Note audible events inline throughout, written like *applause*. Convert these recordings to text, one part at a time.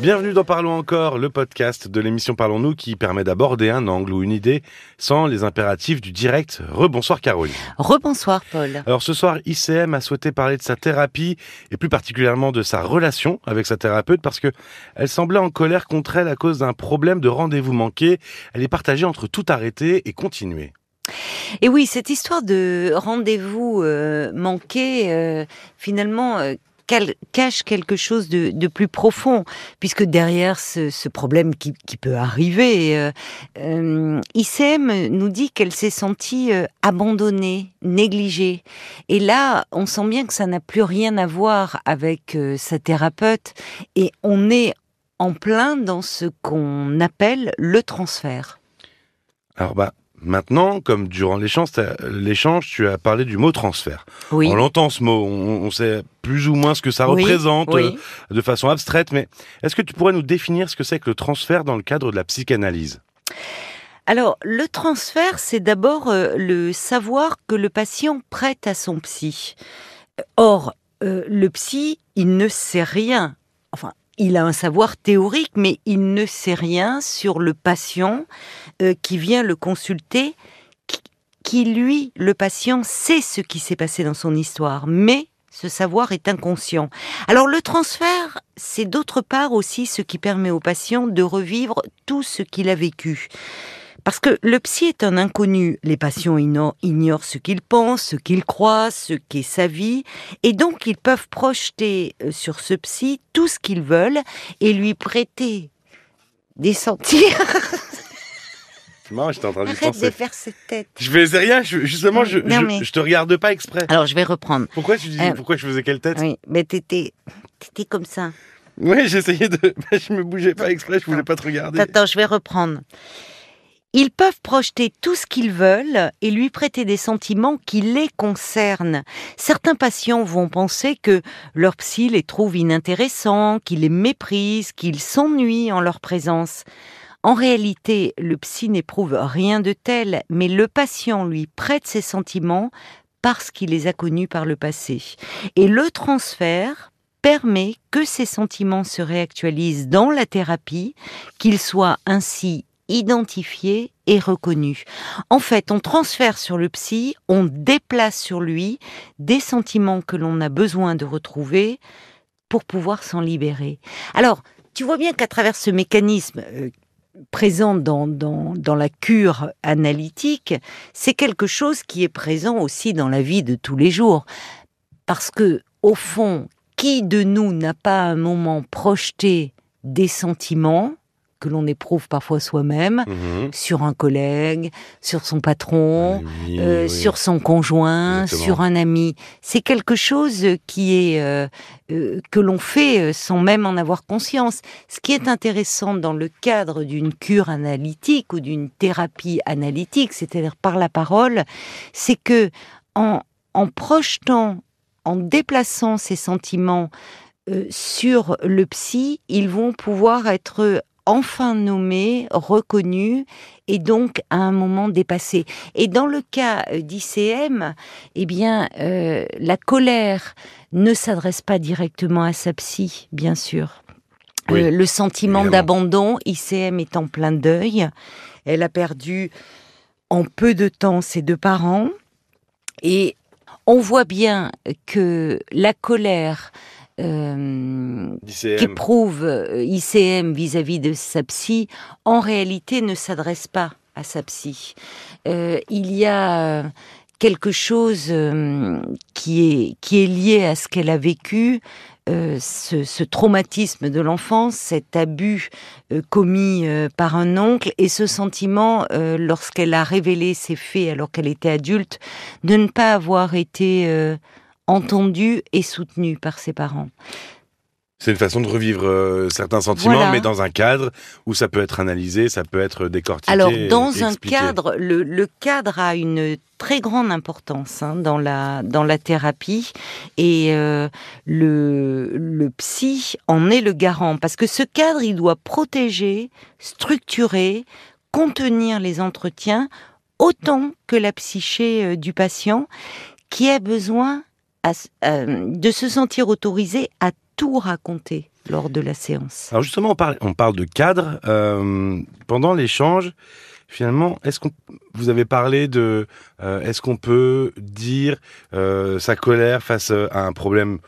Bienvenue dans Parlons encore, le podcast de l'émission Parlons-nous qui permet d'aborder un angle ou une idée sans les impératifs du direct. Rebonsoir Caroline. Rebonsoir Paul. Alors ce soir, ICM a souhaité parler de sa thérapie et plus particulièrement de sa relation avec sa thérapeute parce que elle semblait en colère contre elle à cause d'un problème de rendez-vous manqué. Elle est partagée entre tout arrêter et continuer. Et oui, cette histoire de rendez-vous euh, manqué, euh, finalement, euh, cache quelque chose de, plus profond, puisque derrière ce, problème qui, peut arriver, euh, euh nous dit qu'elle s'est sentie euh, abandonnée, négligée. Et là, on sent bien que ça n'a plus rien à voir avec euh, sa thérapeute, et on est en plein dans ce qu'on appelle le transfert. Alors bah, Maintenant, comme durant l'échange, tu as parlé du mot transfert. Oui. On l'entend ce mot, on, sait plus ou moins ce que ça représente euh, de façon abstraite, mais est-ce que tu pourrais nous définir ce que c'est que le transfert dans le cadre de la psychanalyse? Alors, le transfert, c'est d'abord euh, le savoir que le patient prête à son psy. Or, euh, le psy, il ne sait rien. Enfin, il a un savoir théorique, mais il ne sait rien sur le patient euh, qui vient le consulter, qui, lui, le patient, sait ce qui s'est passé dans son histoire, mais ce savoir est inconscient. Alors le transfert, c'est d'autre part aussi ce qui permet au patient de revivre tout ce qu'il a vécu. Parce que le psy est un inconnu. Les patients ignorent ce qu'ils pensent, ce qu'ils croient, ce qu'est sa vie. Et donc, ils peuvent projeter euh, sur ce psy tout ce qu'ils veulent et lui prêter des sentiers. *laughs* C'est marrant, j'étais en train de Arrête de faire cette tête. Je faisais rien, justement, je, je, te regarde pas exprès. Alors, je vais reprendre. Pourquoi tu dis, euh, pourquoi je faisais quelle tête? Oui, mais t'étais, t'étais comme ça. Oui, j'essayais de, *laughs* je me bougeais pas exprès, je voulais pas te regarder. Attends, je vais reprendre. Ils peuvent projeter tout ce qu'ils veulent et lui prêter des sentiments qui les concernent. Certains patients vont penser que leur psy les trouve inintéressants, qu'ils les méprisent, qu'ils s'ennuient en leur présence. En réalité, le psy n'éprouve rien de tel, mais le patient lui prête ses sentiments parce qu'il les a connus par le passé. Et le transfert permet que ces sentiments se réactualisent dans la thérapie, qu'ils soient ainsi identifié et reconnu. En fait, on transfère sur le psy, on déplace sur lui des sentiments que l'on a besoin de retrouver pour pouvoir s'en libérer. Alors, tu vois bien qu'à travers ce mécanisme euh, présent dans, dans, dans, la cure analytique, c'est quelque chose qui est présent aussi dans la vie de tous les jours. Parce que, au fond, qui de nous n'a pas un moment projeté des sentiments que l'on éprouve parfois soi-même mhm. sur un collègue, sur son patron, euh, sur son conjoint, sur un ami. C'est quelque chose qui est euh, euh, que l'on fait sans même en avoir conscience. Ce qui est intéressant dans le cadre d'une cure analytique ou d'une thérapie analytique, c'est-à-dire par la parole, c'est que en, en projetant, en déplaçant ces sentiments sur le psy, ils vont pouvoir être enfin nommé, reconnu et donc à un moment dépassé. Et dans le cas euh, d'ICM, eh bien, euh, la colère ne s'adresse pas directement à sa psy, bien sûr. Euh, le sentiment d'abandon, ICM est en plein deuil. Elle a perdu en peu de temps ses deux parents. Et on voit bien que la colère euh, qu'éprouve euh, ICM vis-à-vis de sa psy, en réalité ne s'adresse pas à sa psy. Euh, il y a quelque chose qui est qui est lié à ce qu'elle a vécu, ce, ce, traumatisme de l'enfance, cet abus commis par un oncle et ce sentiment, lorsqu'elle a révélé ses faits alors qu'elle était adulte, de ne pas avoir été entendu et soutenu par ses parents. C'est une façon de revivre euh, certains sentiments, mais dans un cadre où ça peut être analysé, ça peut être décortiqué. Alors, dans un cadre, le, cadre a une très grande importance hein, dans la dans la thérapie et euh, le le psy en est le garant parce que ce cadre il doit protéger, structurer, contenir les entretiens autant que la psyché euh, du patient qui a besoin euh, de se sentir autorisé à tout raconter lors de la séance. Alors justement, on parle, on parle de cadre. Euh, pendant l'échange, finalement, est-ce qu'on vous avez parlé de euh, est-ce qu'on peut dire sa colère face à un problème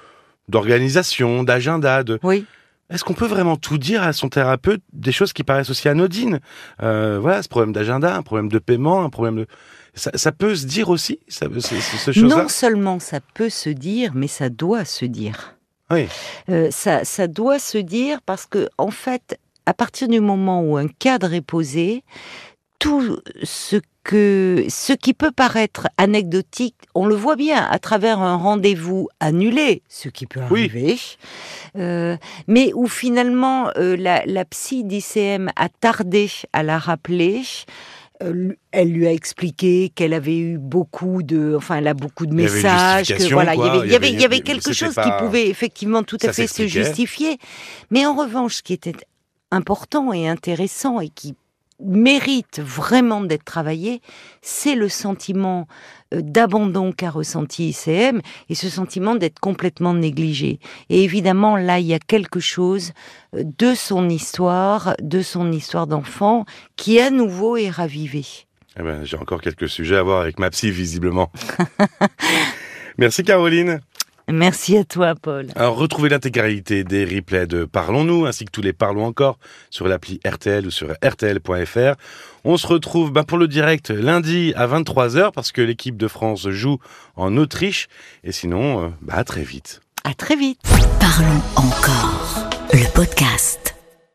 d'organisation, d'agenda, de Oui. Est-ce qu'on peut vraiment tout dire à son thérapeute des choses qui paraissent aussi anodines Euh, Voilà, ce problème d'agenda, un problème de paiement, un problème de ça, ça peut se dire aussi, ça, ce, ce. Non seulement ça peut se dire, mais ça doit se dire. Oui. Euh, ça, ça doit se dire parce que, en fait, à partir du moment où un cadre est posé, tout ce que ce qui peut paraître anecdotique, on le voit bien à travers un rendez-vous annulé, ce qui peut Oui. arriver, euh, mais où finalement euh, la, la psy d'ICM a tardé à la rappeler. Euh, Elle lui a expliqué qu'elle avait eu beaucoup de, enfin, elle a beaucoup de Il y avait une messages, que justification, voilà, il y avait, il y avait, il y avait c'était quelque chose pas- qui pouvait effectivement tout à Ça fait se justifier. Mais en revanche, ce qui était important et intéressant et qui mérite vraiment d'être travaillé, c'est le sentiment euh, d'abandon qu'a ressenti ICM et ce sentiment d'être complètement négligé. Et évidemment, là, il y a quelque chose euh, de son histoire, de son histoire d'enfant, qui à nouveau est ravivé. Eh ben, j'ai encore quelques sujets à voir avec ma psy, visiblement. *laughs* Merci Caroline. Merci à toi, Paul. Alors, retrouvez l'intégralité des replays de Parlons-nous, ainsi que tous les Parlons encore, sur l'appli RTL ou sur rtl.fr. On se retrouve bah, pour le direct lundi à 23h, parce que l'équipe de France joue en Autriche. Et sinon, euh, bah, à très vite. À très vite. Parlons encore. Le podcast.